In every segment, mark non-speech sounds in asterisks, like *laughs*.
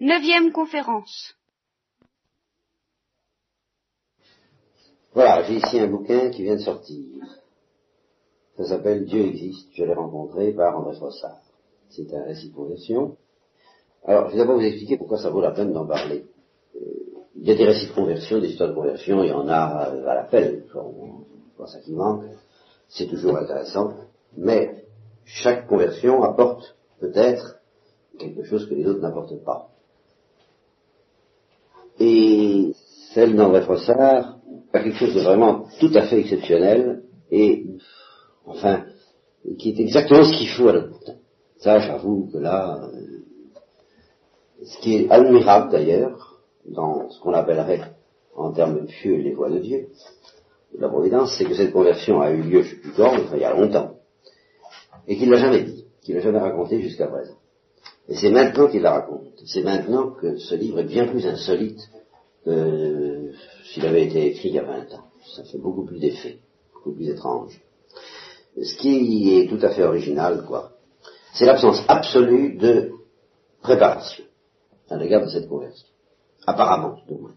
Neuvième conférence. Voilà, j'ai ici un bouquin qui vient de sortir. Ça s'appelle Dieu existe, je l'ai rencontré par André Frossard. C'est un récit de conversion. Alors, je vais d'abord vous expliquer pourquoi ça vaut la peine d'en parler. Euh, il y a des récits de conversion, des histoires de conversion, il y en a euh, à l'appel, c'est ça qui manque, c'est toujours intéressant, mais chaque conversion apporte peut-être quelque chose que les autres n'apportent pas. Et celle d'André Frossard quelque chose de vraiment tout à fait exceptionnel et, enfin, qui est exactement ce qu'il faut à notre temps. Ça, j'avoue que là, euh, ce qui est admirable d'ailleurs, dans ce qu'on appellerait en termes pieux les voies de Dieu, la providence, c'est que cette conversion a eu lieu, je sais plus quand, il y a longtemps, et qu'il ne l'a jamais dit, qu'il l'a jamais raconté jusqu'à présent. Et c'est maintenant qu'il la raconte. C'est maintenant que ce livre est bien plus insolite que s'il avait été écrit il y a 20 ans. Ça fait beaucoup plus d'effet, beaucoup plus étrange. Ce qui est tout à fait original, quoi, c'est l'absence absolue de préparation à l'égard de cette conversion. Apparemment, du moins.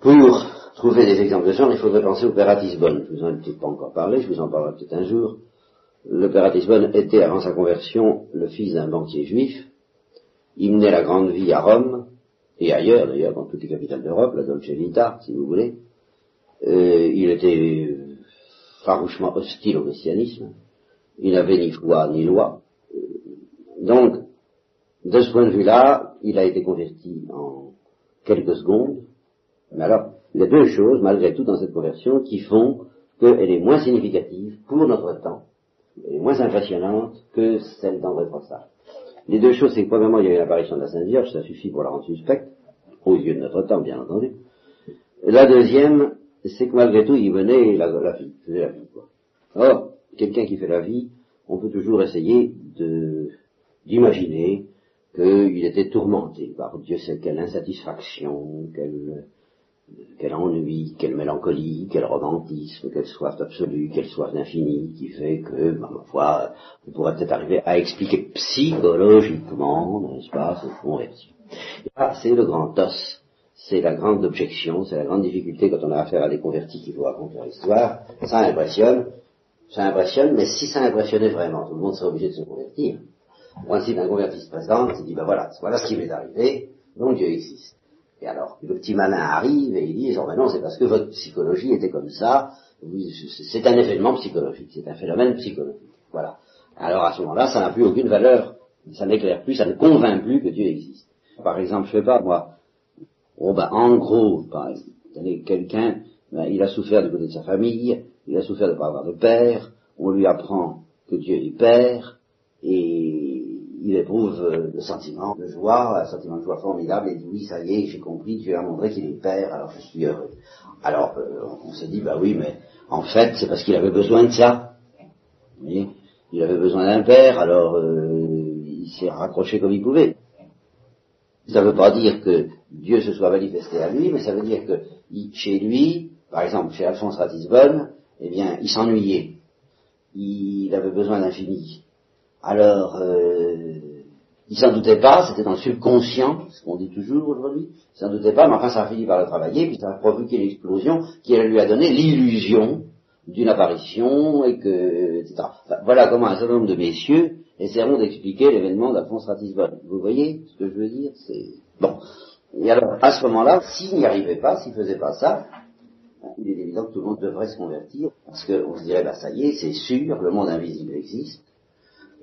Pour trouver des exemples de genre, il faudrait penser au Ratisbonne. Je vous en ai peut-être pas encore parlé, je vous en parlerai peut-être un jour. Le Père Ratisbonne était, avant sa conversion, le fils d'un banquier juif. Il menait la grande vie à Rome, et ailleurs d'ailleurs, dans toutes les capitales d'Europe, la Dolce Vita, si vous voulez. Euh, il était farouchement hostile au christianisme. Il n'avait ni foi ni loi. Donc, de ce point de vue-là, il a été converti en quelques secondes. Mais alors, il y a deux choses, malgré tout, dans cette conversion, qui font qu'elle est moins significative pour notre temps, est moins impressionnante que celle d'André Frossard. Les deux choses, c'est que premièrement, il y a eu l'apparition de la Sainte Vierge, ça suffit pour la rendre suspecte, aux yeux de notre temps, bien entendu. La deuxième, c'est que malgré tout, il venait la, la vie, faisait la vie, quoi. Or, quelqu'un qui fait la vie, on peut toujours essayer de, d'imaginer qu'il était tourmenté par Dieu sait quelle insatisfaction, quelle, quel ennui, quelle mélancolie, quel romantisme, quelle soif absolue, quelle soif d'infini, qui fait que, ma foi, on pourrait peut-être arriver à expliquer psychologiquement, n'est-ce pas, cette conversion. Ah, c'est le grand os, c'est la grande objection, c'est la grande difficulté quand on a affaire à des convertis qui vous raconter l'histoire. Ça impressionne, ça impressionne, mais si ça impressionnait vraiment, tout le monde serait obligé de se convertir. Le principe d'un converti se présente, il dit, ben voilà, voilà ce qui m'est arrivé, donc Dieu existe. Et alors, le petit malin arrive et il dit, genre, ben non, c'est parce que votre psychologie était comme ça, c'est un événement psychologique, c'est un phénomène psychologique. Voilà. Alors à ce moment-là, ça n'a plus aucune valeur, ça n'éclaire plus, ça ne convainc plus que Dieu existe. Par exemple, je sais pas, moi, oh ben, en gros, quelqu'un, ben, il a souffert du côté de sa famille, il a souffert de ne pas avoir de père, on lui apprend que Dieu est père, et il éprouve euh, le sentiment de joie, un sentiment de joie formidable, et dit oui, ça y est, j'ai compris, Dieu a montré qu'il est père, alors je suis heureux. Alors euh, on se dit, bah oui, mais en fait, c'est parce qu'il avait besoin de ça. Vous il avait besoin d'un père, alors euh, il s'est raccroché comme il pouvait. Ça ne veut pas dire que Dieu se soit manifesté à lui, mais ça veut dire que chez lui, par exemple chez Alphonse Ratisbonne, eh bien, il s'ennuyait. Il avait besoin d'infini. Alors, euh, il s'en doutait pas, c'était dans le subconscient, ce qu'on dit toujours aujourd'hui, il s'en doutait pas, mais enfin ça a fini par le travailler, puis ça a provoqué l'explosion qui lui a donné l'illusion d'une apparition, et que, etc. voilà comment un certain nombre de messieurs essaieront d'expliquer l'événement d'Alphonse Ratisbonne. Vous voyez ce que je veux dire? C'est Bon. Et alors, à ce moment-là, s'il n'y arrivait pas, s'il faisait pas ça, il est évident que tout le monde devrait se convertir, parce qu'on se dirait, bah ça y est, c'est sûr, le monde invisible existe,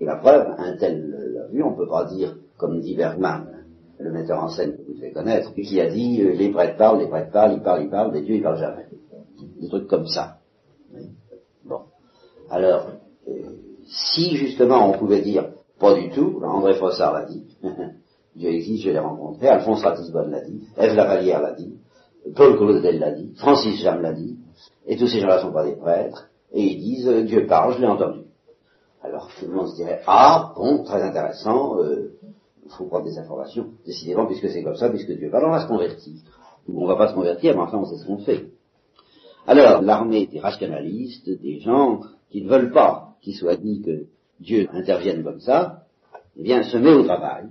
la preuve, un tel l'a vu, on ne peut pas dire, comme dit Bergman, le metteur en scène que vous devez connaître, qui a dit, euh, les prêtres parlent, les prêtres parlent, ils parlent, ils parlent, mais Dieu, il parle jamais. Des trucs comme ça. Bon. Alors, euh, si justement on pouvait dire, pas du tout, André Fossard l'a dit, *laughs* Dieu existe, je l'ai rencontré, Alphonse Ratisbonne l'a dit, Ève Lavalière l'a dit, Paul Claudel l'a dit, Francis Jam l'a dit, et tous ces gens-là ne sont pas des prêtres, et ils disent, euh, Dieu parle, je l'ai entendu. Alors tout le monde se dirait, ah, bon, très intéressant, il euh, faut prendre des informations, décidément, puisque c'est comme ça, puisque Dieu parle, on va se convertir. On va pas se convertir, mais enfin on sait ce qu'on fait. Alors, l'armée des rationalistes, des gens qui ne veulent pas qu'il soit dit que Dieu intervienne comme ça, eh bien, se met au travail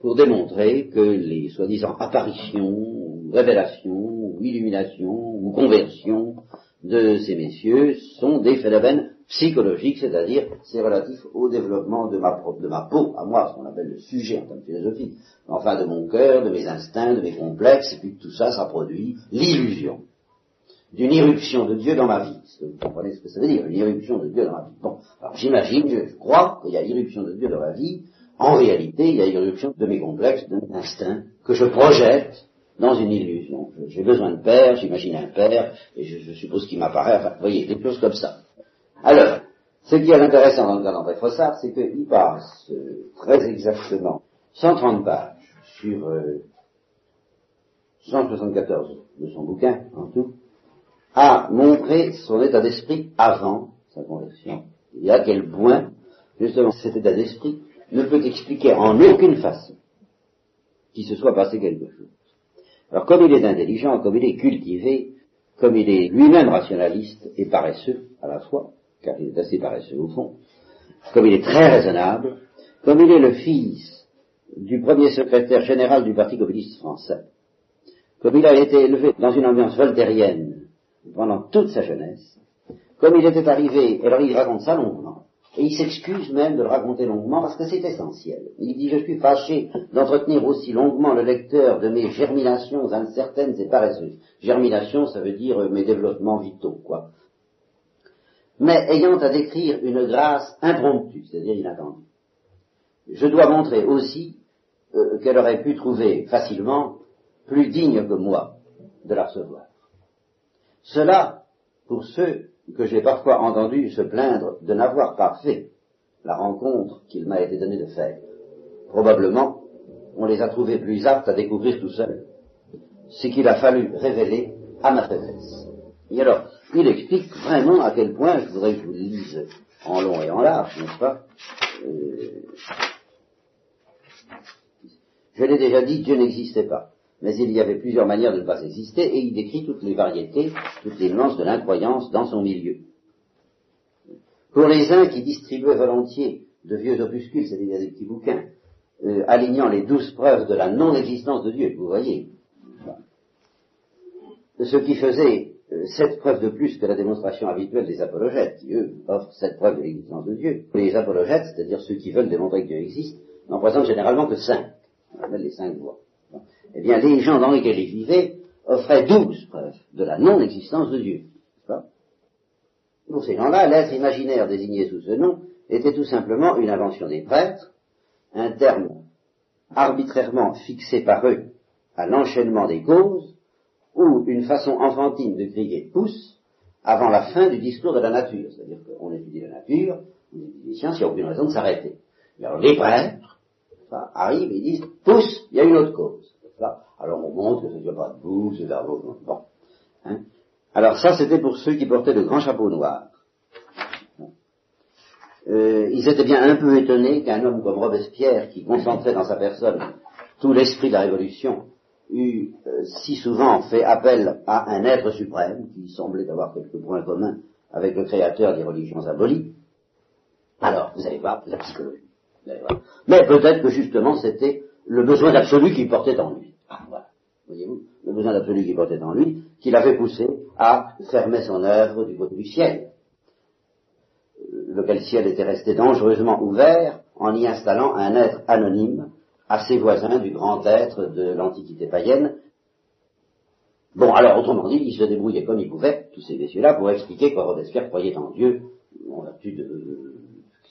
pour démontrer que les soi-disant apparitions, ou révélations, ou illuminations, ou conversions de ces messieurs sont des phénomènes psychologiques, c'est-à-dire c'est relatif au développement de ma, de ma peau, à moi, ce qu'on appelle le sujet en termes philosophiques, enfin de mon cœur, de mes instincts, de mes complexes, et puis tout ça, ça produit l'illusion d'une irruption de Dieu dans ma vie. Vous comprenez ce que ça veut dire, une irruption de Dieu dans ma vie? Bon, alors j'imagine, je crois qu'il y a irruption de Dieu dans ma vie, en réalité, il y a irruption de mes complexes, de mes instincts, que je projette dans une illusion. J'ai besoin de père, j'imagine un père, et je, suppose qu'il m'apparaît, enfin, vous voyez, des choses comme ça. Alors, ce qui est intéressant dans le cas d'André Fossard, c'est qu'il passe euh, très exactement 130 pages sur 174 euh, de son bouquin, en tout, à montrer son état d'esprit avant sa conversion. Et à quel point, justement, cet état d'esprit ne peut expliquer en aucune façon qu'il se soit passé quelque chose. Alors comme il est intelligent, comme il est cultivé, comme il est lui-même rationaliste et paresseux à la fois, car il est assez paresseux au fond, comme il est très raisonnable, comme il est le fils du premier secrétaire général du Parti communiste français, comme il a été élevé dans une ambiance voltairienne pendant toute sa jeunesse, comme il était arrivé, et alors il raconte ça longuement, et il s'excuse même de le raconter longuement parce que c'est essentiel. Il dit, je suis fâché d'entretenir aussi longuement le lecteur de mes germinations incertaines et paresseuses. Germination, ça veut dire euh, mes développements vitaux, quoi. Mais ayant à décrire une grâce impromptue, c'est-à-dire inattendue. Je dois montrer aussi euh, qu'elle aurait pu trouver facilement plus digne que moi de la recevoir. Cela, pour ceux que j'ai parfois entendu se plaindre de n'avoir pas fait la rencontre qu'il m'a été donné de faire. Probablement, on les a trouvés plus aptes à découvrir tout seul ce qu'il a fallu révéler à ma faiblesse. Et alors, il explique vraiment à quel point, je voudrais que je vous le lise en long et en large, n'est-ce pas? Euh, Je l'ai déjà dit, Dieu n'existait pas. Mais il y avait plusieurs manières de ne pas exister, et il décrit toutes les variétés, toutes les nuances de l'incroyance dans son milieu. Pour les uns qui distribuaient volontiers de vieux opuscules, c'est-à-dire des petits bouquins, euh, alignant les douze preuves de la non-existence de Dieu, vous voyez, ce qui faisait euh, sept preuves de plus que la démonstration habituelle des apologètes, qui eux offrent sept preuves de l'existence de Dieu. Les apologètes, c'est-à-dire ceux qui veulent démontrer que Dieu existe, n'en présentent généralement que cinq. On appelle les cinq voies eh bien, les gens dans lesquels ils vivaient offraient douze preuves de la non-existence de Dieu. Pour ces gens-là, l'être imaginaire désigné sous ce nom était tout simplement une invention des prêtres, un terme arbitrairement fixé par eux à l'enchaînement des causes, ou une façon enfantine de crier pousse avant la fin du discours de la nature. C'est-à-dire qu'on étudie la nature, on étudie les sciences, il n'y a aucune raison de s'arrêter. Alors les prêtres arrivent et disent pousse, il y a une autre cause. Alors on montre que ce n'est pas debout, c'est d'abord. Bon. Hein. Alors ça, c'était pour ceux qui portaient de grands chapeaux noirs. Euh, ils étaient bien un peu étonnés qu'un homme comme Robespierre, qui concentrait dans sa personne tout l'esprit de la Révolution, eût euh, si souvent fait appel à un être suprême, qui semblait avoir quelques points communs avec le créateur des religions abolies. Alors, vous allez voir, la psychologie. Mais peut-être que justement c'était le besoin absolu qu'il portait en lui. Ah, voilà. Voyez-vous, le besoin absolu qu'il portait en lui, qui l'avait poussé à fermer son œuvre du côté du ciel, lequel ciel était resté dangereusement ouvert en y installant un être anonyme, assez voisin du grand être de l'Antiquité païenne. Bon, alors, autrement dit, il se débrouillait comme il pouvait, tous ces messieurs-là, pour expliquer que Robespierre croyait en Dieu, en vertu de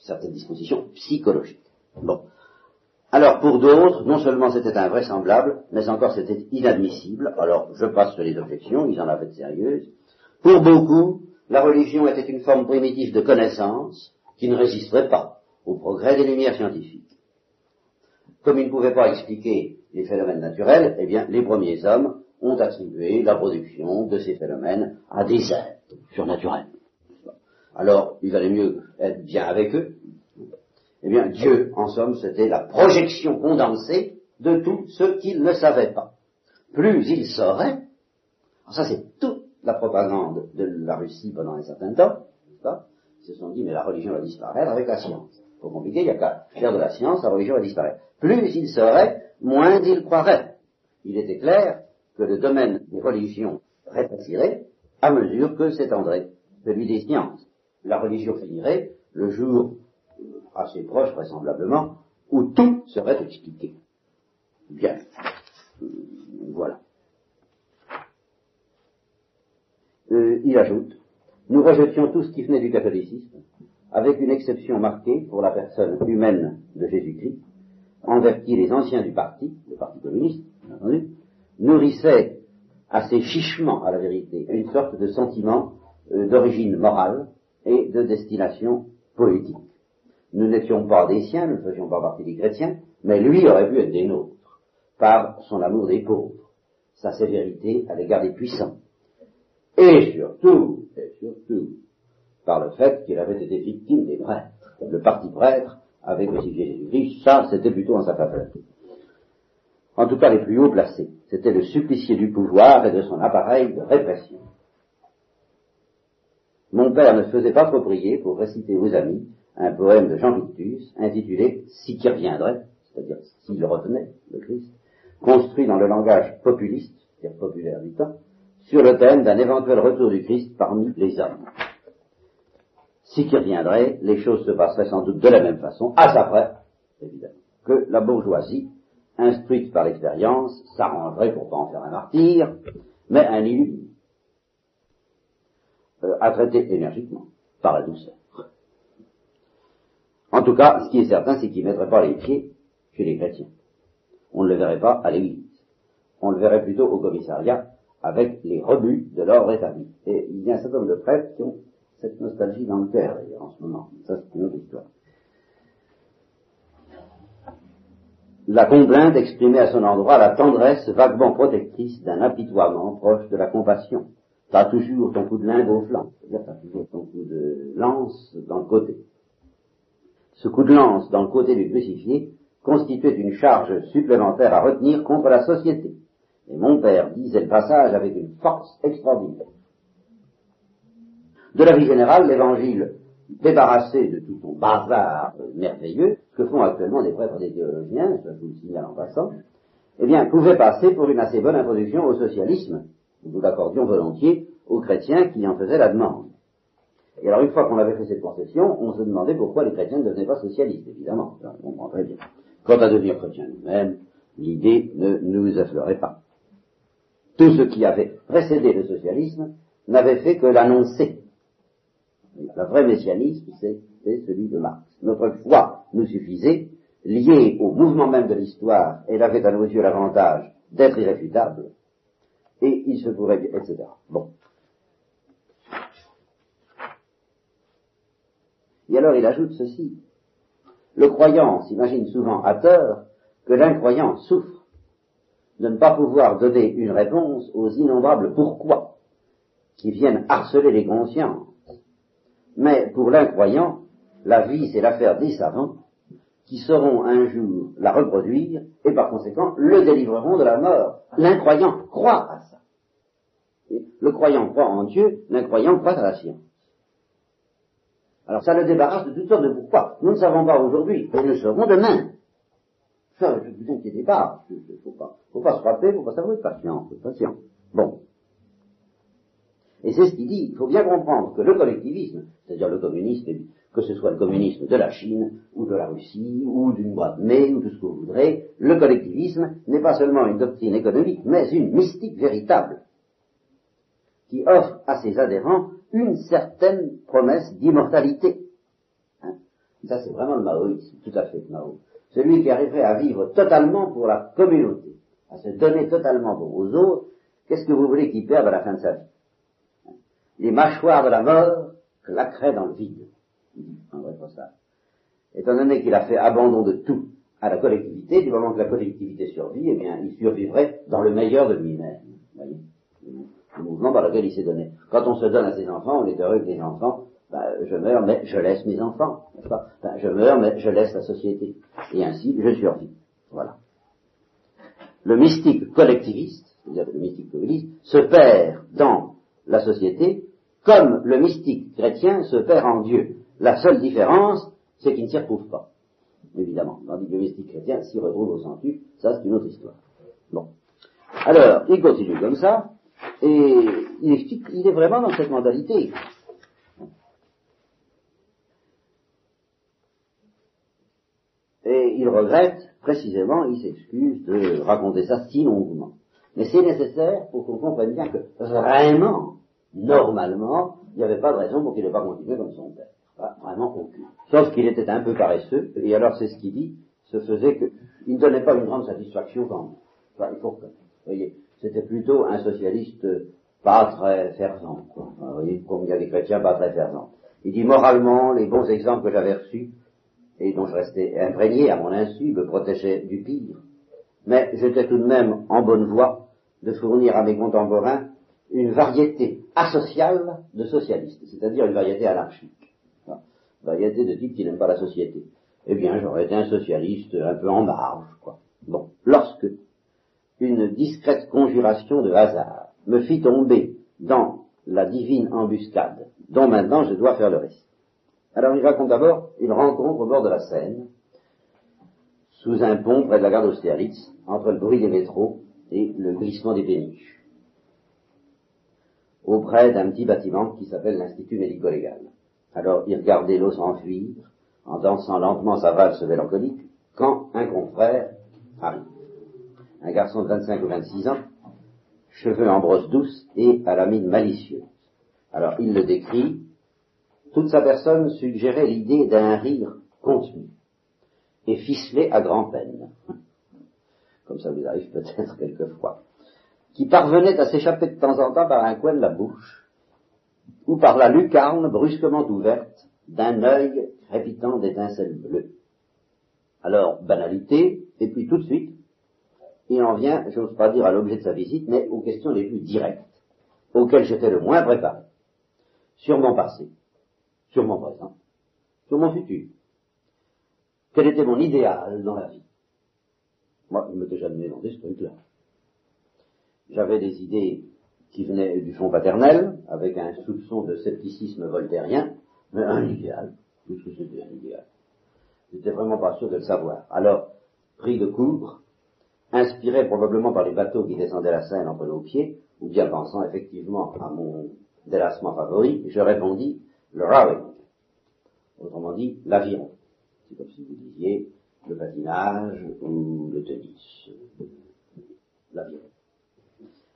certaines dispositions psychologiques. Bon. Alors pour d'autres, non seulement c'était invraisemblable, mais encore c'était inadmissible. Alors je passe sur les objections, ils en avaient de sérieuses. Pour beaucoup, la religion était une forme primitive de connaissance qui ne résisterait pas au progrès des lumières scientifiques. Comme ils ne pouvaient pas expliquer les phénomènes naturels, eh bien les premiers hommes ont attribué la production de ces phénomènes à des êtres surnaturels. Alors, il valait mieux être bien avec eux, eh bien, Dieu, en somme, c'était la projection condensée de tout ce qu'il ne savait pas. Plus il saurait, ça c'est toute la propagande de la Russie pendant un certain temps, ils se sont dit, mais la religion va disparaître avec la science. Compliqué, il n'y a qu'à faire de la science, sa religion va disparaître. Plus il serait, moins il croirait. Il était clair que le domaine des religions rétrécirait à mesure que s'étendrait celui des sciences. La religion finirait le jour assez proche vraisemblablement où tout serait expliqué. Bien. Voilà. Euh, il ajoute, nous rejetions tout ce qui venait du catholicisme, avec une exception marquée pour la personne humaine de Jésus-Christ, envers qui les anciens du parti, le Parti communiste, bien entendu, nourrissaient assez chichement, à la vérité, une sorte de sentiment euh, d'origine morale et de destination poétique. Nous n'étions pas des siens, nous ne faisions pas partie des chrétiens, mais lui aurait pu être des nôtres, par son amour des pauvres, sa sévérité à l'égard des puissants, et surtout, et surtout, par le fait qu'il avait été victime des prêtres. Le parti prêtre avait crucifié Jésus-Christ, ça c'était plutôt en sa faveur. En tout cas les plus hauts placés. C'était le supplicié du pouvoir et de son appareil de répression. Mon père ne faisait pas trop prier pour réciter aux amis un poème de Jean Victus intitulé Si qui reviendrait, c'est-à-dire s'il revenait, le Christ, construit dans le langage populiste, c'est-à-dire populaire du temps, sur le thème d'un éventuel retour du Christ parmi les hommes. Si qui reviendrait, les choses se passeraient sans doute de la même façon, à sa près, évidemment, que la bourgeoisie, instruite par l'expérience, s'arrangerait pour pas en faire un martyr, mais un élu euh, à traiter énergiquement, par la douceur. En tout cas, ce qui est certain, c'est qu'il ne mettrait pas les pieds chez les chrétiens. On ne le verrait pas à l'église. On le verrait plutôt au commissariat avec les rebuts de l'ordre établi. Et il y a un certain nombre de prêtres qui ont cette nostalgie dans le cœur, d'ailleurs, en ce moment. Ça, c'est une autre histoire. La complainte exprimait à son endroit la tendresse vaguement protectrice d'un apitoiement proche de la compassion. T'as toujours ton coup de lingot au flanc, c'est-à-dire t'as toujours ton coup de lance dans le côté. Ce coup de lance dans le côté du crucifié constituait une charge supplémentaire à retenir contre la société. Et mon père disait le passage avec une force extraordinaire. De la vie générale, l'évangile, débarrassé de tout son bazar merveilleux, ce que font actuellement les prêtres des théologiens, je vous le signale en passant, eh bien, pouvait passer pour une assez bonne introduction au socialisme. Nous l'accordions volontiers aux chrétiens qui en faisaient la demande. Et alors, une fois qu'on avait fait cette concession, on se demandait pourquoi les chrétiens ne devenaient pas socialistes, évidemment. On comprend très bien. Quant à devenir chrétien nous-mêmes, l'idée ne nous affleurait pas. Tout ce qui avait précédé le socialisme n'avait fait que l'annoncer. Le vrai messianisme, c'est celui de Marx. Notre foi nous suffisait, liée au mouvement même de l'histoire, elle avait à nos yeux l'avantage d'être irréfutable, et il se pourrait etc. Bon. Et alors il ajoute ceci. Le croyant s'imagine souvent à tort que l'incroyant souffre de ne pas pouvoir donner une réponse aux innombrables pourquoi qui viennent harceler les consciences. Mais pour l'incroyant, la vie c'est l'affaire des savants qui sauront un jour la reproduire et par conséquent le délivreront de la mort. L'incroyant croit à ça. Le croyant croit en Dieu, l'incroyant croit à la science. Alors ça le débarrasse de toutes sortes de pourquoi. Nous ne savons pas aujourd'hui, mais nous le saurons demain. Ça, ne vous inquiétez pas. Il ne faut pas, faut pas se frapper, il ne faut pas savoir, patient, patient. Bon. Et c'est ce qu'il dit. Il faut bien comprendre que le collectivisme, c'est-à-dire le communisme, que ce soit le communisme de la Chine, ou de la Russie, ou d'une boîte mai, ou tout ce que vous voudrez, le collectivisme n'est pas seulement une doctrine économique, mais une mystique véritable, qui offre à ses adhérents une certaine promesse d'immortalité. Hein? Ça, c'est vraiment le maoïsme, tout à fait le Mao. Celui qui arriverait à vivre totalement pour la communauté, à se donner totalement pour aux autres, qu'est-ce que vous voulez qu'il perde à la fin de sa vie? Les mâchoires de la mort claqueraient dans le vide, en vrai ça. Étant donné qu'il a fait abandon de tout à la collectivité, du moment que la collectivité survit, eh bien, il survivrait dans le meilleur de lui-même. le mouvement par lequel il s'est donné. Quand on se donne à ses enfants, on est heureux que les enfants, ben, je meurs, mais je laisse mes enfants, Je meurs, mais je laisse la société. Et ainsi, je survis. Voilà. Le mystique collectiviste, c'est-à-dire le mystique communiste, se perd dans la société comme le mystique chrétien se perd en Dieu. La seule différence, c'est qu'il ne s'y retrouve pas, évidemment. Tandis que le mystique chrétien s'y retrouve au centuple, ça c'est une autre histoire. Bon. Alors, il continue comme ça, et il il est vraiment dans cette mentalité. Et il regrette, précisément, il s'excuse de raconter ça si longuement. Mais c'est nécessaire pour qu'on comprenne bien que vraiment, normalement, il n'y avait pas de raison pour qu'il n'ait pas continué comme son père. Vraiment aucune. Sauf qu'il était un peu paresseux, et alors c'est ce qu'il dit, se faisait que, il ne donnait pas une grande satisfaction quand même. Il faut que, vous voyez, c'était plutôt un socialiste pas très fervent, quoi. Vous voyez, comme il y a des chrétiens pas très fervents. Il dit moralement, les bons exemples que j'avais reçus, et dont je restais imprégné à mon insu, me protégeaient du pire. Mais j'étais tout de même en bonne voie de fournir à mes contemporains une variété asociale de socialistes, c'est-à-dire une variété anarchique. Une variété de type qui n'aime pas la société. Eh bien, j'aurais été un socialiste un peu en marge, quoi. Bon, lorsque une discrète conjuration de hasard me fit tomber dans la divine embuscade, dont maintenant je dois faire le récit. Alors il raconte d'abord une rencontre au bord de la Seine, sous un pont près de la gare d'Austerlitz, entre le bruit des métros et le glissement des péniches, auprès d'un petit bâtiment qui s'appelle l'Institut médico-légal. Alors il regardait l'eau s'enfuir, en dansant lentement sa valse mélancolique, quand un confrère arrive. Un garçon de 25 ou 26 ans, cheveux en brosse douce et à la mine malicieuse. Alors il le décrit, toute sa personne suggérait l'idée d'un rire contenu et ficelé à grand-peine, comme ça vous arrive peut-être *laughs* quelquefois, qui parvenait à s'échapper de temps en temps par un coin de la bouche ou par la lucarne brusquement ouverte d'un œil crépitant d'étincelles bleues. Alors, banalité, et puis tout de suite, il en vient, je n'ose pas dire à l'objet de sa visite, mais aux questions les plus directes, auxquelles j'étais le moins préparé, sur mon passé, sur mon présent, sur mon futur. Quel était mon idéal dans la vie? Moi, je m'étais jamais demandé ce truc-là. J'avais des idées qui venaient du fond paternel, avec un soupçon de scepticisme voltairien, mais un idéal. Qu'est-ce que c'était un idéal J'étais vraiment pas sûr de le savoir. Alors, pris de court, inspiré probablement par les bateaux qui descendaient la Seine entre nos pieds, ou bien pensant effectivement à mon délassement favori, je répondis le rowing, autrement dit l'aviron. C'est comme si vous disiez le patinage ou le tennis. L'aviron.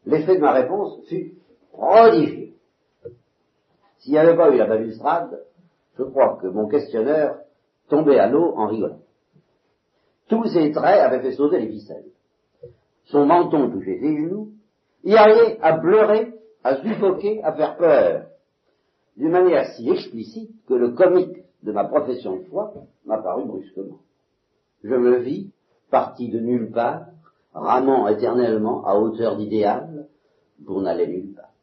L'effet de ma réponse fut prodigieux. S'il n'y avait pas eu la balustrade, je crois que mon questionneur tombait à l'eau en rigolant. Tous ses traits avaient fait sauter les ficelles. Son menton touchait ses genoux, il arrivait à pleurer, à suffoquer, à faire peur, d'une manière si explicite que le comique de ma profession de foi m'apparut brusquement. Je me vis parti de nulle part, ramant éternellement à hauteur d'idéal pour n'aller nulle part.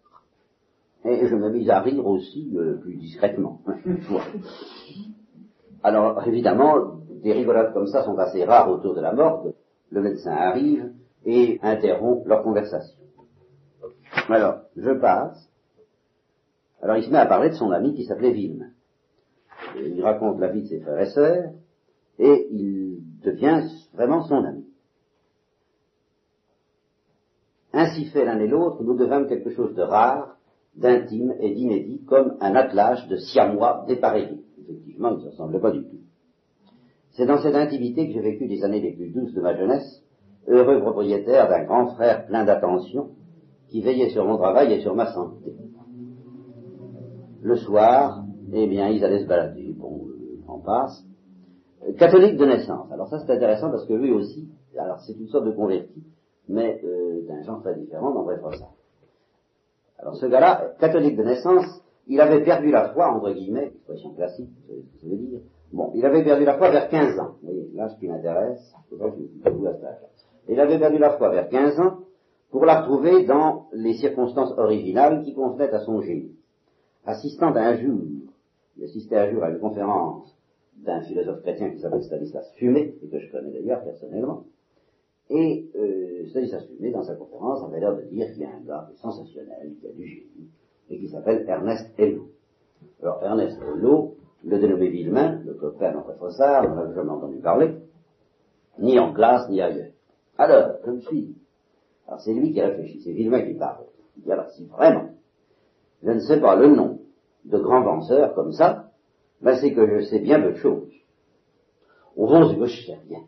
Et je me mis à rire aussi euh, plus discrètement. *laughs* Alors évidemment, des rigolades comme ça sont assez rares autour de la morgue. Le médecin arrive et interrompt leur conversation. Alors, je passe. Alors il se met à parler de son ami qui s'appelait Vilme. Il raconte la vie de ses frères et sœurs, et il devient vraiment son ami. Fait l'un et l'autre, nous devînmes quelque chose de rare, d'intime et d'inédit, comme un attelage de siamois dépareillés. Effectivement, il ne se ressemble pas du tout. C'est dans cette intimité que j'ai vécu les années les plus douces de ma jeunesse, heureux propriétaire d'un grand frère plein d'attention, qui veillait sur mon travail et sur ma santé. Le soir, eh bien, ils allaient se balader. Bon, en passe. Catholique de naissance. Alors ça, c'est intéressant parce que lui aussi, alors c'est une sorte de converti, mais euh, d'un genre très différent vrai ça. Alors ce gars-là, catholique de naissance, il avait perdu la foi, entre guillemets, expression classique, ce que ça veut dire. Bon, il avait perdu la foi vers 15 ans. Vous voyez, là, ce qui m'intéresse, je Il avait perdu la foi vers 15 ans pour la retrouver dans les circonstances originales qui convenaient à son génie. Assistant un jour, il assistait un jour à une conférence d'un philosophe chrétien qui s'appelle Stanislas Fumé, et que je connais d'ailleurs personnellement, et euh, Stanislas Fumé, dans sa conférence, avait l'air de dire qu'il y a un gars sensationnel, qui a du génie, et qui s'appelle Ernest Hello. Alors Ernest Hello, le dénommé Villemain, le copain d'André Fossard, on n'a jamais entendu parler, ni en classe, ni ailleurs. Alors, je me suis alors c'est lui qui réfléchit, c'est Villemain qui parle. Il dit alors si vraiment, je ne sais pas le nom de grands penseurs comme ça, ben c'est que je sais bien peu de choses. Au fond, c'est que je sais rien.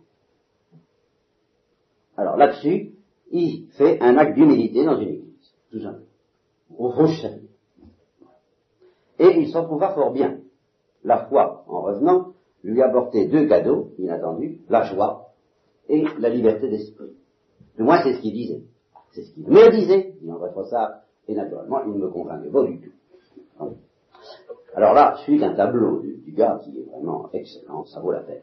Alors là-dessus, il fait un acte d'humilité dans une église, tout simplement. Au. Et il s'en trouva fort bien. La foi, en revenant, lui apportait deux cadeaux inattendus, la joie et la liberté d'esprit. Du moins, c'est ce qu'il disait. C'est ce qu'il me disait, dit André ça, et naturellement, il ne me convainquait pas du tout. Alors là, suite un tableau du, gars qui est vraiment excellent, ça vaut la peine.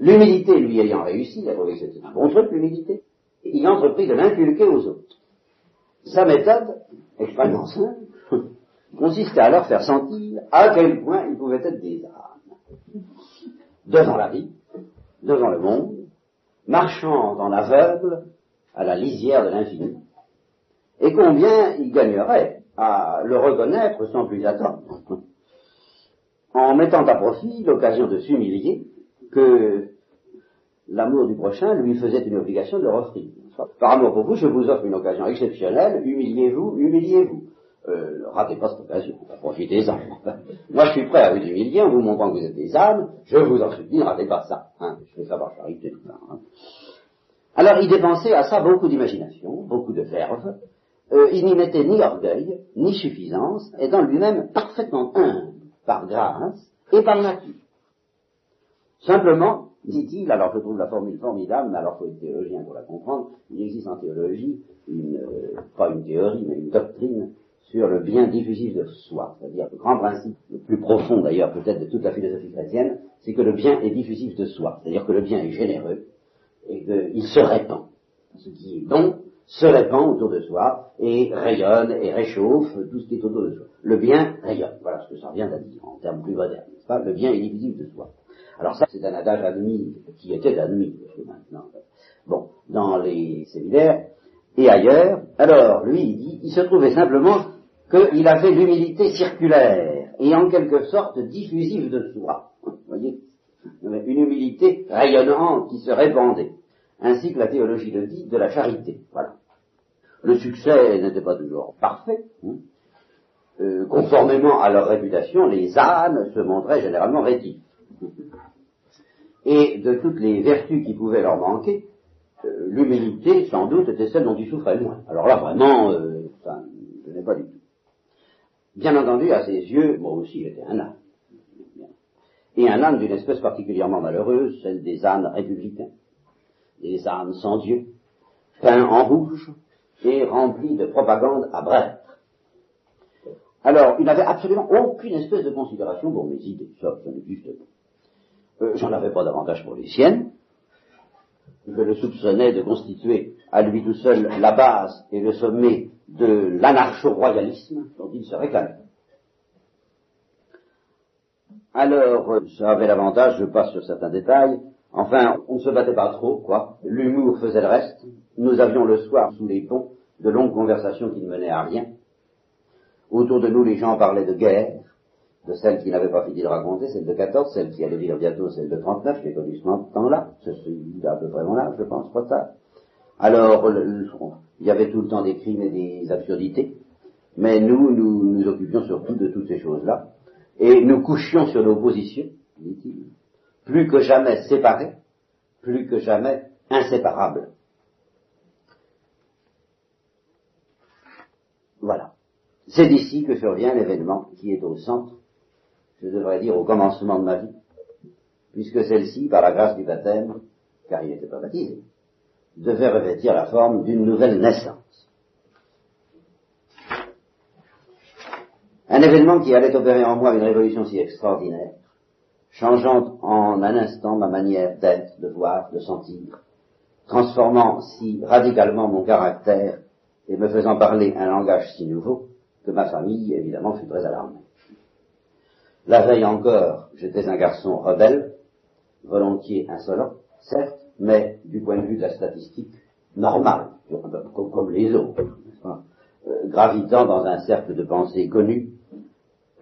L'humilité lui ayant réussi, il a trouvé que c'était un bon truc, l'humilité, il a entrepris de l'inculquer aux autres. Sa méthode, extrêmement simple, *laughs* consistait à leur faire sentir à quel point ils pouvaient être des âmes. Devant la vie, devant le monde, marchant en aveugle, à la lisière de l'infini, et combien il gagnerait à le reconnaître sans plus attendre, *laughs* en mettant à profit l'occasion de s'humilier que l'amour du prochain lui faisait une obligation de leur offrir. Par amour pour vous, je vous offre une occasion exceptionnelle, humiliez-vous, humiliez-vous. Euh, ratez pas cette occasion, profitez-en. *laughs* Moi, je suis prêt à vous humilier en vous montrant que vous êtes des âmes, je vous en supplie, ne ratez pas ça. Hein. Je fais ça par charité. Hein. Alors il dépensait à ça beaucoup d'imagination, beaucoup de verve. Euh, il n'y mettait ni orgueil, ni suffisance, étant lui-même parfaitement humble, par grâce et par nature. Simplement, dit-il, alors je trouve la formule formidable, mais alors faut être théologien pour la comprendre, il existe en théologie, une, euh, pas une théorie, mais une doctrine sur le bien diffusif de soi. C'est-à-dire le grand principe, le plus profond d'ailleurs peut-être de toute la philosophie chrétienne, c'est que le bien est diffusif de soi. C'est-à-dire que le bien est généreux, et qu'il se répand. Ce qui est bon se répand autour de soi et rayonne et réchauffe tout ce qui est autour de soi. Le bien rayonne. Voilà ce que ça vient à dire en termes plus modernes, pas? Le bien est diffusif de soi. Alors ça, c'est un adage admis, qui était admis maintenant. Bon, dans les séminaires et ailleurs. Alors, lui, il dit, il se trouvait simplement qu'il avait l'humilité circulaire et en quelque sorte diffusive de soi. Vous voyez? Une humilité rayonnante qui se répandait ainsi que la théologie le dit, de la charité. Voilà. Le succès n'était pas toujours parfait. Hein. Euh, conformément à leur réputation, les ânes se montraient généralement rétifs. Et de toutes les vertus qui pouvaient leur manquer, euh, l'humilité, sans doute, était celle dont ils souffraient le moins. Alors là, vraiment, euh, ça ne n'est pas du tout. Bien entendu, à ses yeux, moi aussi, j'étais un âne. Et un âne d'une espèce particulièrement malheureuse, celle des ânes républicains des âmes sans Dieu, peints en rouge et remplis de propagande à bref. Alors, il n'avait absolument aucune espèce de considération pour mes idées, ça, ça n'existe pas. Euh, J'en avais pas davantage pour les siennes. Je le soupçonnais de constituer à lui tout seul la base et le sommet de l'anarcho-royalisme dont il se réclamait. Alors, euh, ça avait l'avantage, je passe sur certains détails, Enfin, on ne se battait pas trop, quoi. L'humour faisait le reste. Nous avions le soir, sous les ponts, de longues conversations qui ne menaient à rien. Autour de nous, les gens parlaient de guerre, de celle qui n'avait pas fini de raconter, celle de 14, celle qui allait dire bientôt celle de 39, j'ai connu ce temps-là, c'est à peu près mon âge, je pense, pas ça. Alors, il y avait tout le temps des crimes et des absurdités, mais nous, nous nous occupions surtout de toutes ces choses-là, et nous couchions sur nos positions, dit-il, plus que jamais séparés, plus que jamais inséparables. Voilà. C'est d'ici que survient l'événement qui est au centre, je devrais dire au commencement de ma vie, puisque celle-ci, par la grâce du baptême, car il n'était pas baptisé, devait revêtir la forme d'une nouvelle naissance. Un événement qui allait opérer en moi une révolution si extraordinaire, changeant en un instant ma manière d'être, de voir, de sentir, transformant si radicalement mon caractère et me faisant parler un langage si nouveau que ma famille, évidemment, fut très alarmée. La veille encore, j'étais un garçon rebelle, volontiers insolent, certes, mais du point de vue de la statistique, normal, comme les autres, euh, gravitant dans un cercle de pensée connu,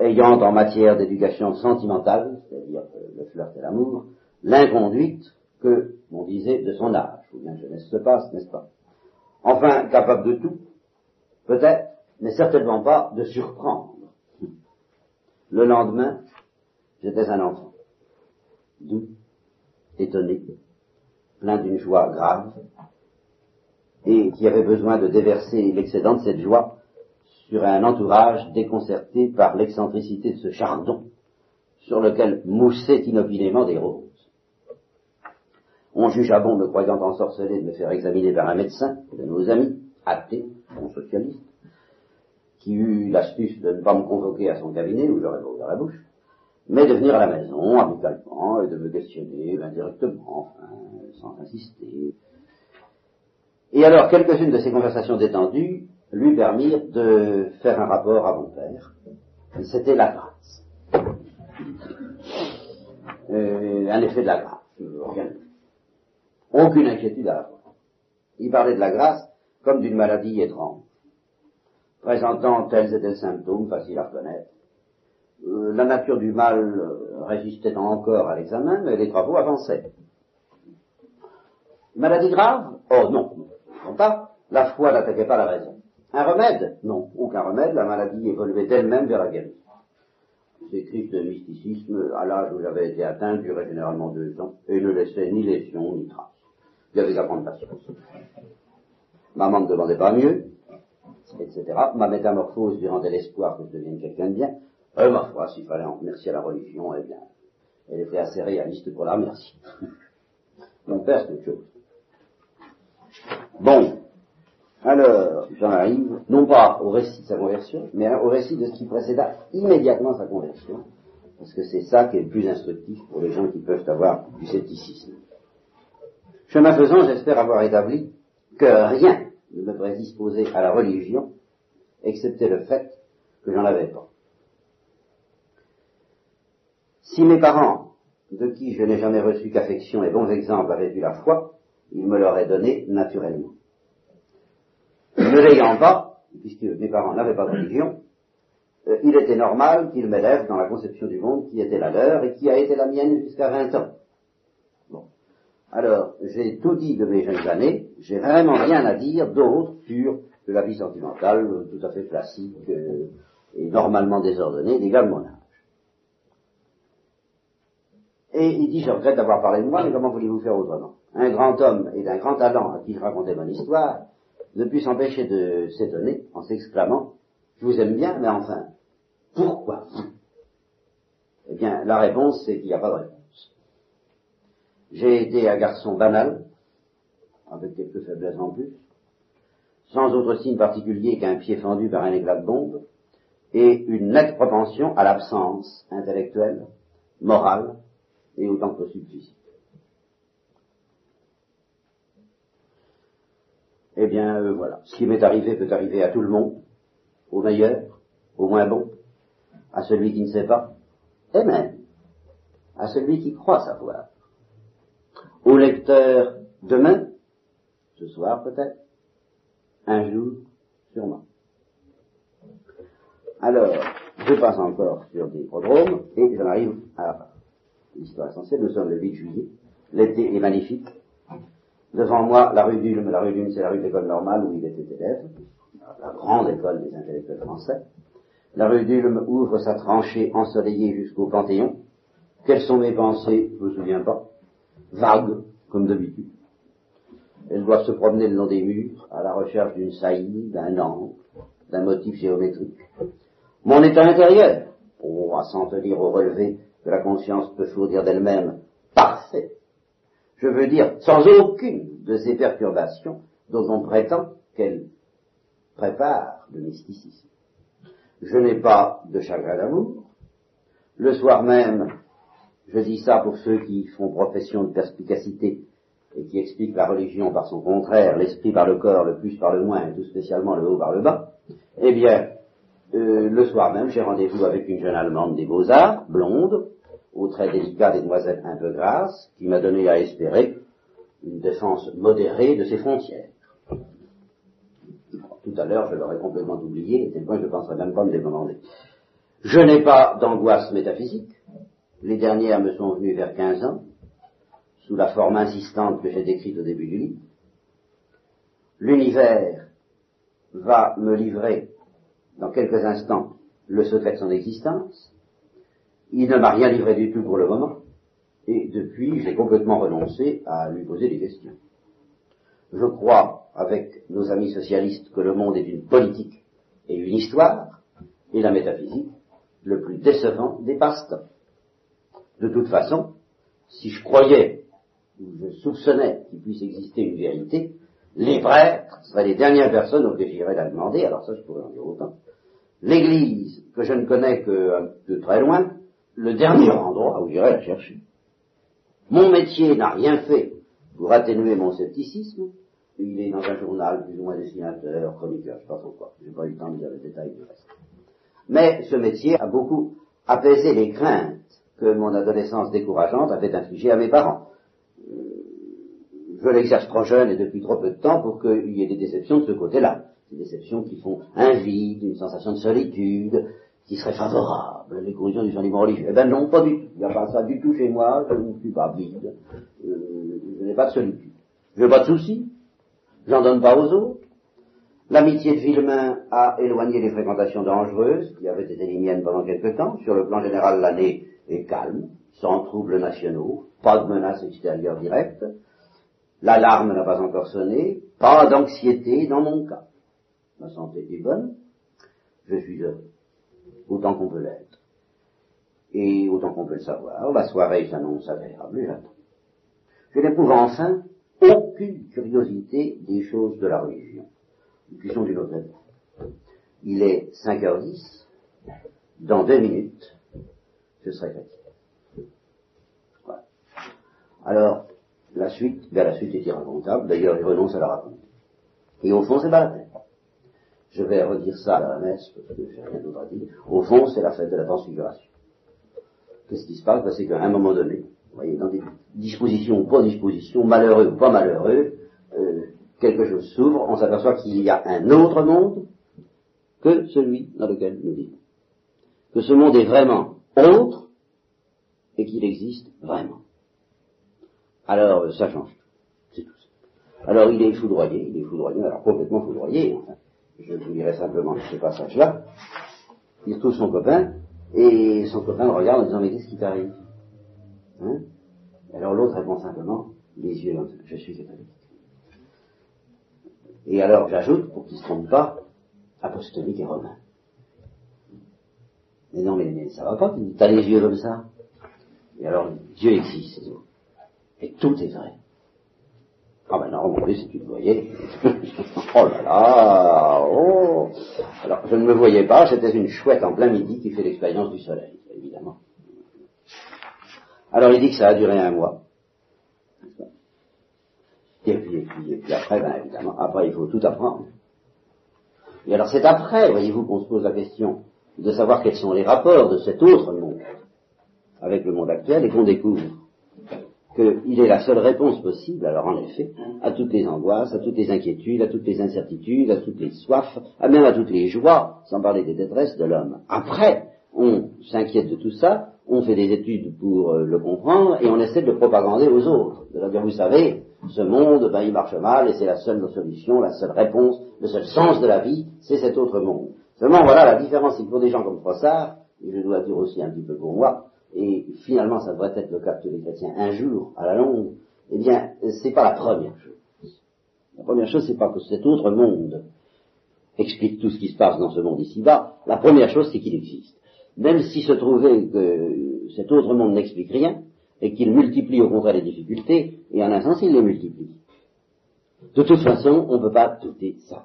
ayant en matière d'éducation sentimentale, c'est-à-dire le flirt et l'amour, l'inconduite que, on disait, de son âge, ou bien jeunesse se passe, n'est-ce pas Enfin, capable de tout, peut-être, mais certainement pas de surprendre. Le lendemain, j'étais un enfant, doux, étonné, plein d'une joie grave, et qui avait besoin de déverser l'excédent de cette joie sur un entourage déconcerté par l'excentricité de ce chardon sur lequel moussaient inopinément des roses. On jugea bon, me croyant ensorcelé, de me faire examiner par un médecin, de nos amis, athées, bon socialiste, qui eut l'astuce de ne pas me convoquer à son cabinet, où j'aurais ouvert la bouche, mais de venir à la maison, amicalement, et de me questionner indirectement, enfin, sans insister. Et alors, quelques-unes de ces conversations détendues lui permirent de faire un rapport à mon père. C'était la grâce. Euh, un effet de la grâce. Aucune inquiétude à avoir. Il parlait de la grâce comme d'une maladie étrange, présentant tels et tels symptômes faciles à reconnaître. Euh, la nature du mal euh, résistait encore à l'examen, mais les travaux avançaient. Maladie grave? Oh non, non pas. La foi n'attaquait pas la raison. Un remède? Non, aucun remède, la maladie évoluait d'elle-même vers la guérison. Ces crises de mysticisme, à l'âge où j'avais été atteint, duraient généralement deux ans, et ne laissaient ni lésion ni trace. Il y avait la grande patience. Maman ne demandait pas mieux, etc. Ma métamorphose lui rendait l'espoir que je devienne quelqu'un de bien. Euh, ma foi, s'il fallait en remercier la religion, eh bien, elle était assez réaliste pour la remercier. *laughs* Mon père, c'est autre chose. Bon, alors, j'en arrive, non pas au récit de sa conversion, mais au récit de ce qui précéda immédiatement sa conversion, parce que c'est ça qui est le plus instructif pour les gens qui peuvent avoir du scepticisme. Chemin faisant, j'espère avoir établi que rien ne me prédisposait à la religion, excepté le fait que j'en avais pas. Si mes parents, de qui je n'ai jamais reçu qu'affection et bons exemples, avaient eu la foi, ils me l'auraient donnée naturellement. Ne l'ayant pas, puisque mes parents n'avaient pas de religion, euh, il était normal qu'ils m'élèvent dans la conception du monde qui était la leur et qui a été la mienne jusqu'à 20 ans. Bon. Alors, j'ai tout dit de mes jeunes années, j'ai vraiment rien à dire d'autre sur la vie sentimentale tout à fait classique euh, et normalement désordonnée des gars de mon âge. Et il dit, je regrette d'avoir parlé de moi, mais comment voulez-vous faire autrement? Un grand homme et d'un grand talent à qui je racontais mon histoire, ne put s'empêcher de s'étonner en s'exclamant Je vous aime bien, mais enfin, pourquoi Eh bien, la réponse, c'est qu'il n'y a pas de réponse. J'ai été un garçon banal, avec quelques faiblesses en plus, sans autre signe particulier qu'un pied fendu par un éclat de bombe, et une nette propension à l'absence intellectuelle, morale, et autant que possible physique. Eh bien, euh, voilà. Ce qui m'est arrivé peut arriver à tout le monde, au meilleur, au moins bon, à celui qui ne sait pas, et même à celui qui croit savoir. Au lecteur demain, ce soir peut-être, un jour, sûrement. Alors, je passe encore sur des prodromes et j'en arrive à l'histoire essentielle. Nous sommes le 8 juillet. L'été est magnifique. Devant moi, la rue d'Ulm, la rue d'Ulm, c'est la rue de l'école normale où il était élève, la grande école des intellectuels français. La rue d'Ulm ouvre sa tranchée ensoleillée jusqu'au Panthéon. Quelles sont mes pensées? Je ne me souviens pas. Vagues, comme d'habitude. Elles doivent se promener le long des murs, à la recherche d'une saillie, d'un angle, d'un motif géométrique. Mon état intérieur, à s'en tenir au relevé que la conscience peut fournir d'elle-même, parfait, je veux dire sans aucune de ces perturbations dont on prétend qu'elles préparent le mysticisme. Je n'ai pas de chagrin d'amour. Le soir même, je dis ça pour ceux qui font profession de perspicacité et qui expliquent la religion par son contraire, l'esprit par le corps, le plus par le moins, et tout spécialement le haut par le bas, eh bien, euh, le soir même, j'ai rendez-vous avec une jeune Allemande des Beaux-Arts, blonde, au très délicat des demoiselles un peu grasses, qui m'a donné à espérer une défense modérée de ses frontières. Tout à l'heure, je l'aurais complètement oublié, et je ne penserais même pas me demander. Je n'ai pas d'angoisse métaphysique. Les dernières me sont venues vers 15 ans, sous la forme insistante que j'ai décrite au début du livre. L'univers va me livrer dans quelques instants le secret de son existence. Il ne m'a rien livré du tout pour le moment, et depuis j'ai complètement renoncé à lui poser des questions. Je crois, avec nos amis socialistes, que le monde est une politique et une histoire, et la métaphysique, le plus décevant des passe-temps. De toute façon, si je croyais ou je soupçonnais qu'il puisse exister une vérité, les prêtres seraient les dernières personnes auxquelles j'irais la demander, alors ça je pourrais en dire autant. L'Église, que je ne connais que de très loin, le dernier endroit où j'irais la chercher. Mon métier n'a rien fait pour atténuer mon scepticisme. Il est dans un journal, plus ou moins dessinateur, chroniqueur, je sais pas pourquoi. J'ai pas eu le temps de dire les détails du reste. Mais ce métier a beaucoup apaisé les craintes que mon adolescence décourageante avait infligées à mes parents. Je l'exerce trop jeune et depuis trop peu de temps pour qu'il y ait des déceptions de ce côté-là. Des déceptions qui font un vide, une sensation de solitude, qui serait favorable à l'éclosion du sentiment religieux. Eh ben non, pas du tout. Il n'y a pas ça du tout chez moi, je ne suis pas vide. Euh, je n'ai pas de solitude. Je n'ai pas de soucis. J'en donne pas aux autres. L'amitié de Villemain a éloigné les fréquentations dangereuses, qui avaient été les miennes pendant quelque temps. Sur le plan général, l'année est calme, sans troubles nationaux, pas de menaces extérieures directes. L'alarme n'a pas encore sonné, pas d'anxiété dans mon cas. Ma santé est bonne, je suis heureux, autant qu'on peut l'être. Et autant qu'on peut le savoir, la soirée s'annonce agréable, j'attends. Je n'éprouve enfin aucune curiosité des choses de la religion, qui sont d'une autre époque. Il est 5h10, dans deux minutes, je serai chrétien. Voilà. Alors, la suite, ben la suite est irracontable, d'ailleurs il renonce à la raconter. Et au fond, c'est pas la peine. Je vais redire ça à la messe, parce que j'ai rien d'autre à dire. Au fond, c'est la fête de la transfiguration. Qu'est-ce qui se passe? Ben, C'est qu'à un moment donné, vous voyez, dans des dispositions ou pas dispositions, malheureux ou pas malheureux, euh, quelque chose s'ouvre, on s'aperçoit qu'il y a un autre monde que celui dans lequel nous vivons. Que ce monde est vraiment autre et qu'il existe vraiment. Alors, ça change tout. C'est tout ça. Alors, il est foudroyé, il est foudroyé, alors complètement foudroyé, enfin. Je vous dirai simplement ce passage-là. Il retrouve son copain, et son copain le regarde en disant, mais qu'est-ce qui t'arrive? Hein? Alors l'autre répond simplement, les yeux, je suis catholique. Et alors j'ajoute, pour qu'il ne se trompe pas, apostolique et romain. Mais non, mais, mais ça va pas, tu as les yeux comme ça. Et alors, Dieu existe. Et tout est vrai. Ah ben non, Dieu, si tu te voyais. oh là là, oh. Alors, je ne me voyais pas, c'était une chouette en plein midi qui fait l'expérience du soleil, évidemment. Alors il dit que ça a duré un mois. Et puis, et puis, et puis après, ben évidemment, après il faut tout apprendre. Et alors c'est après, voyez-vous, qu'on se pose la question de savoir quels sont les rapports de cet autre monde avec le monde actuel et qu'on découvre qu'il est la seule réponse possible, alors en effet, à toutes les angoisses, à toutes les inquiétudes, à toutes les incertitudes, à toutes les soifs, à même à toutes les joies, sans parler des détresses de l'homme. Après, on s'inquiète de tout ça, on fait des études pour euh, le comprendre et on essaie de le propagander aux autres. De dire, vous savez, ce monde, ben, il marche mal et c'est la seule solution, la seule réponse, le seul sens de la vie, c'est cet autre monde. Seulement, voilà, la différence, c'est pour des gens comme Froissart, et je dois dire aussi un petit peu pour moi, et finalement ça devrait être le cas de tous les chrétiens un jour, à la longue, eh bien, c'est pas la première chose. La première chose, c'est pas que cet autre monde explique tout ce qui se passe dans ce monde ici-bas. La première chose, c'est qu'il existe. Même s'il se trouvait que cet autre monde n'explique rien, et qu'il multiplie au contraire les difficultés, et en un sens, il les multiplie. De toute façon, on ne peut pas douter ça.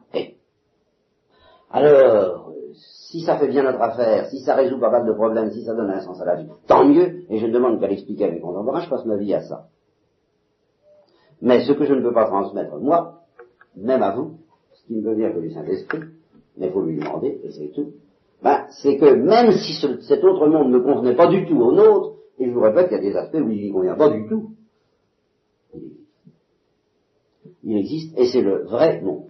Alors, si ça fait bien notre affaire, si ça résout pas mal de problèmes, si ça donne un sens à la vie, tant mieux, et je ne demande qu'à l'expliquer à mes contemporains, je passe ma vie à ça. Mais ce que je ne peux pas transmettre, moi, même à vous, ce qui ne peut bien que du Saint-Esprit, mais il faut lui demander, et c'est tout, ben, c'est que même si cet autre monde ne convenait pas du tout au nôtre, et je vous répète qu'il y a des aspects où il ne convient pas du tout, il existe, et c'est le vrai monde.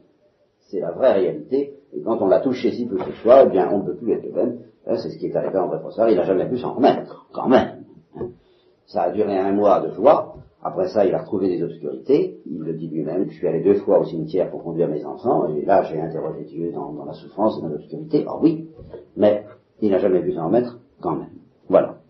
C'est la vraie réalité. Et quand on l'a touché peu que ce soit, eh bien, on ne peut plus être le même. C'est ce qui est arrivé à André. Il n'a jamais pu s'en remettre, quand même. Ça a duré un mois de joie. Après ça, il a retrouvé des obscurités. Il le dit lui-même. Je suis allé deux fois au cimetière pour conduire mes enfants. Et là, j'ai interrogé Dieu dans, dans la souffrance et dans l'obscurité. Ah oui. Mais il n'a jamais pu s'en remettre, quand même. Voilà.